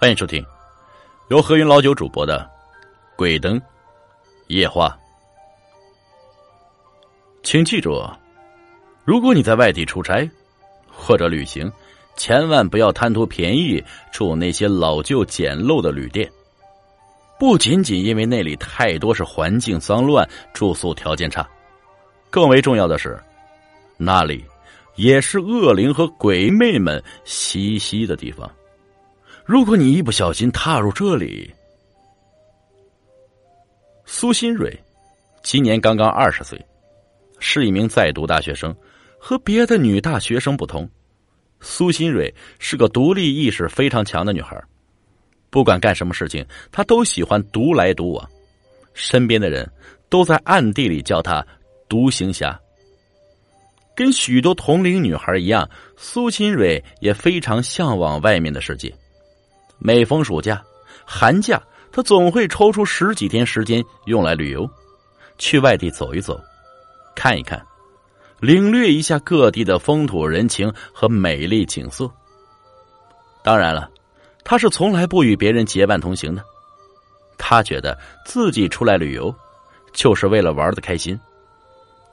欢迎收听由何云老九主播的《鬼灯夜话》。请记住，如果你在外地出差或者旅行，千万不要贪图便宜住那些老旧简陋的旅店。不仅仅因为那里太多是环境脏乱、住宿条件差，更为重要的是，那里也是恶灵和鬼魅们栖息的地方。如果你一不小心踏入这里，苏新蕊今年刚刚二十岁，是一名在读大学生。和别的女大学生不同，苏新蕊是个独立意识非常强的女孩。不管干什么事情，她都喜欢独来独往。身边的人都在暗地里叫她“独行侠”。跟许多同龄女孩一样，苏新蕊也非常向往外面的世界。每逢暑假、寒假，他总会抽出十几天时间用来旅游，去外地走一走，看一看，领略一下各地的风土人情和美丽景色。当然了，他是从来不与别人结伴同行的。他觉得自己出来旅游，就是为了玩的开心，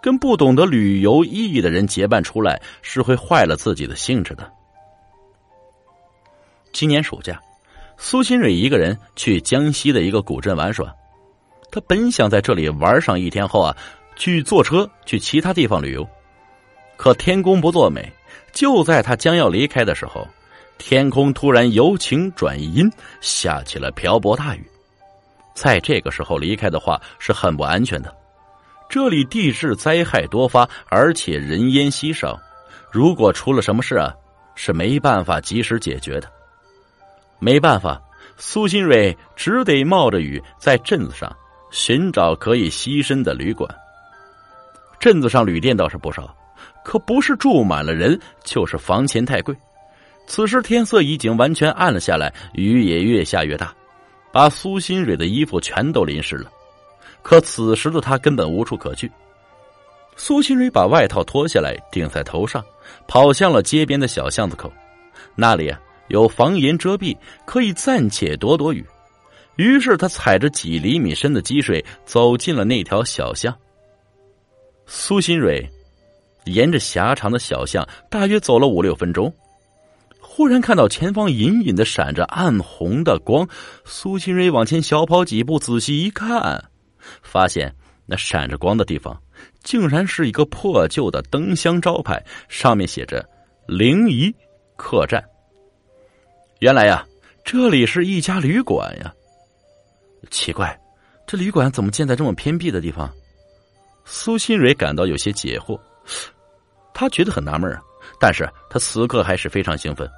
跟不懂得旅游意义的人结伴出来，是会坏了自己的兴致的。今年暑假。苏新蕊一个人去江西的一个古镇玩耍，他本想在这里玩上一天后啊，去坐车去其他地方旅游。可天公不作美，就在他将要离开的时候，天空突然由晴转阴，下起了瓢泼大雨。在这个时候离开的话是很不安全的，这里地质灾害多发，而且人烟稀少，如果出了什么事啊，是没办法及时解决的。没办法，苏新蕊只得冒着雨在镇子上寻找可以栖身的旅馆。镇子上旅店倒是不少，可不是住满了人，就是房钱太贵。此时天色已经完全暗了下来，雨也越下越大，把苏新蕊的衣服全都淋湿了。可此时的他根本无处可去。苏新蕊把外套脱下来顶在头上，跑向了街边的小巷子口，那里啊。有房檐遮蔽，可以暂且躲躲雨。于是他踩着几厘米深的积水，走进了那条小巷。苏新蕊沿着狭长的小巷，大约走了五六分钟，忽然看到前方隐隐的闪着暗红的光。苏新蕊往前小跑几步，仔细一看，发现那闪着光的地方，竟然是一个破旧的灯箱招牌，上面写着“灵仪客栈”。原来呀，这里是一家旅馆呀。奇怪，这旅馆怎么建在这么偏僻的地方？苏新蕊感到有些解惑，他觉得很纳闷啊。但是他此刻还是非常兴奋，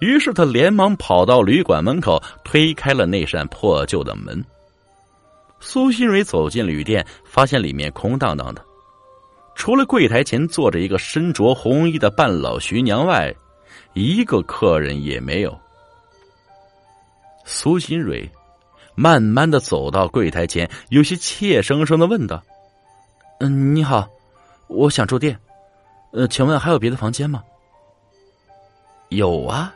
于是他连忙跑到旅馆门口，推开了那扇破旧的门。苏新蕊走进旅店，发现里面空荡荡的，除了柜台前坐着一个身着红衣的半老徐娘外。一个客人也没有。苏新蕊慢慢的走到柜台前，有些怯生生的问道：“嗯，你好，我想住店，呃，请问还有别的房间吗？”“有啊，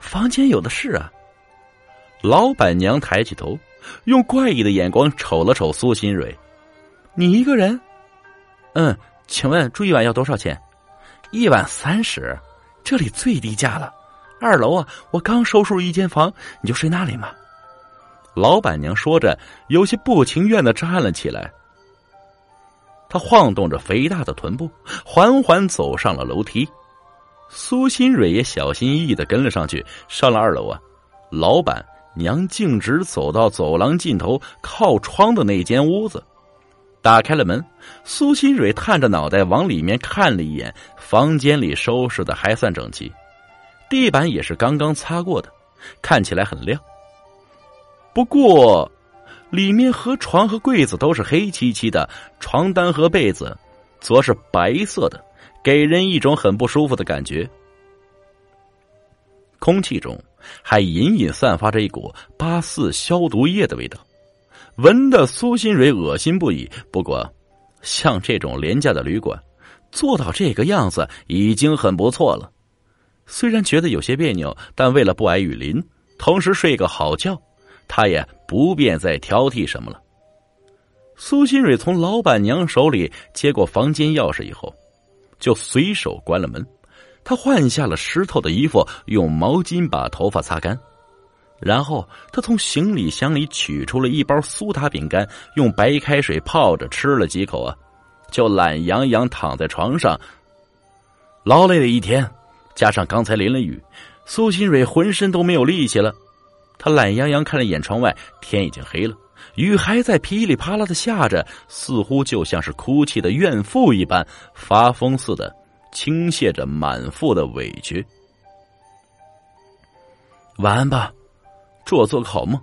房间有的是啊。”老板娘抬起头，用怪异的眼光瞅了瞅苏新蕊：“你一个人？嗯，请问住一晚要多少钱？一晚三十。”这里最低价了，二楼啊！我刚收拾一间房，你就睡那里吗？老板娘说着，有些不情愿的站了起来。她晃动着肥大的臀部，缓缓走上了楼梯。苏新蕊也小心翼翼的跟了上去。上了二楼啊，老板娘径直走到走廊尽头靠窗的那间屋子。打开了门，苏新蕊探着脑袋往里面看了一眼，房间里收拾的还算整齐，地板也是刚刚擦过的，看起来很亮。不过，里面和床和柜子都是黑漆漆的，床单和被子则是白色的，给人一种很不舒服的感觉。空气中还隐隐散发着一股八四消毒液的味道。闻得苏新蕊恶心不已。不过，像这种廉价的旅馆，做到这个样子已经很不错了。虽然觉得有些别扭，但为了不挨雨淋，同时睡个好觉，他也不便再挑剔什么了。苏新蕊从老板娘手里接过房间钥匙以后，就随手关了门。他换下了湿透的衣服，用毛巾把头发擦干，然后他从行李箱里取出了一包苏打饼干，用白开水泡着吃了几口啊，就懒洋洋躺在床上。劳累了一天，加上刚才淋了雨，苏新蕊浑身都没有力气了。他懒洋洋看了眼窗外，天已经黑了，雨还在噼里啪啦的下着，似乎就像是哭泣的怨妇一般，发疯似的。倾泻着满腹的委屈。晚安吧，祝我做个好梦。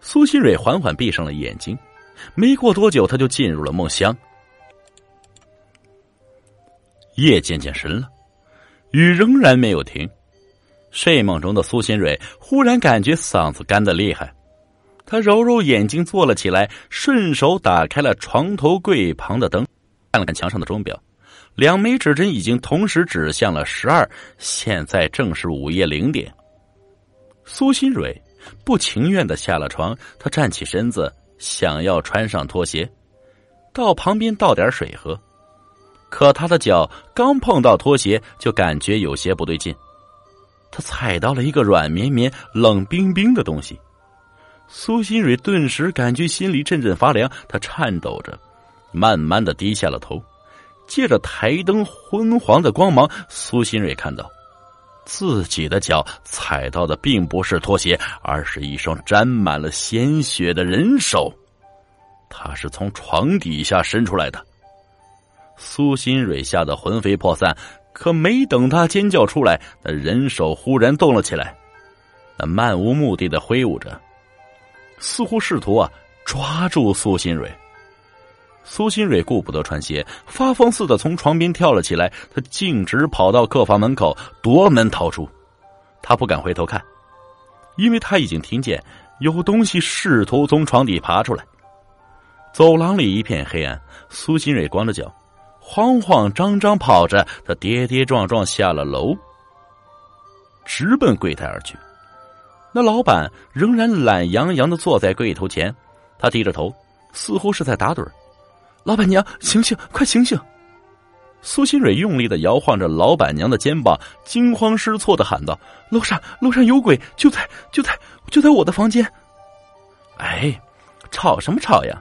苏新蕊缓缓闭上了眼睛，没过多久，他就进入了梦乡。夜渐渐深了，雨仍然没有停。睡梦中的苏新蕊忽然感觉嗓子干的厉害，他揉揉眼睛坐了起来，顺手打开了床头柜旁的灯，看了看墙上的钟表。两枚指针已经同时指向了十二，现在正是午夜零点。苏新蕊不情愿的下了床，她站起身子，想要穿上拖鞋，到旁边倒点水喝。可她的脚刚碰到拖鞋，就感觉有些不对劲，她踩到了一个软绵绵、冷冰冰的东西。苏新蕊顿时感觉心里阵阵发凉，她颤抖着，慢慢的低下了头。借着台灯昏黄的光芒，苏新蕊看到自己的脚踩到的并不是拖鞋，而是一双沾满了鲜血的人手。他是从床底下伸出来的。苏新蕊吓得魂飞魄散，可没等他尖叫出来，那人手忽然动了起来，那漫无目的的挥舞着，似乎试图啊抓住苏新蕊。苏新蕊顾不得穿鞋，发疯似的从床边跳了起来。他径直跑到客房门口，夺门逃出。他不敢回头看，因为他已经听见有东西试图从床底爬出来。走廊里一片黑暗，苏新蕊光着脚，慌慌张张跑着，他跌跌撞撞下了楼，直奔柜台而去。那老板仍然懒洋洋的坐在柜头前，他低着头，似乎是在打盹儿。老板娘，醒醒，快醒醒！苏新蕊用力的摇晃着老板娘的肩膀，惊慌失措的喊道：“楼上，楼上有鬼！就在，就在，就在我的房间！”哎，吵什么吵呀？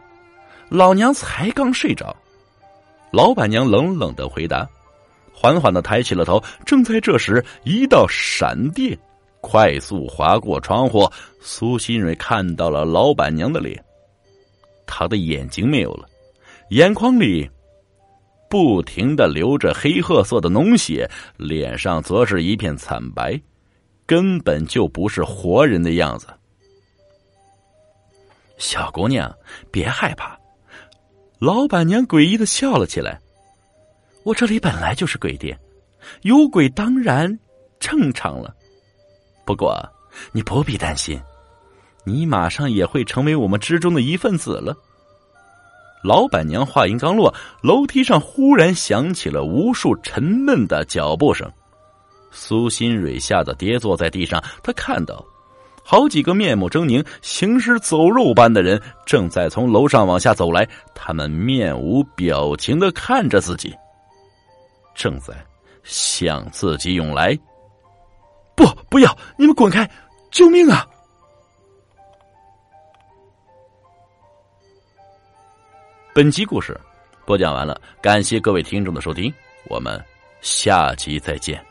老娘才刚睡着。老板娘冷冷的回答，缓缓的抬起了头。正在这时，一道闪电快速划过窗户，苏新蕊看到了老板娘的脸，她的眼睛没有了。眼眶里不停的流着黑褐色的脓血，脸上则是一片惨白，根本就不是活人的样子。小姑娘，别害怕。老板娘诡异的笑了起来。我这里本来就是鬼店，有鬼当然正常了。不过你不必担心，你马上也会成为我们之中的一份子了。老板娘话音刚落，楼梯上忽然响起了无数沉闷的脚步声。苏新蕊吓得跌坐在地上，她看到好几个面目狰狞、行尸走肉般的人正在从楼上往下走来，他们面无表情的看着自己，正在向自己涌来。不，不要！你们滚开！救命啊！本集故事播讲完了，感谢各位听众的收听，我们下集再见。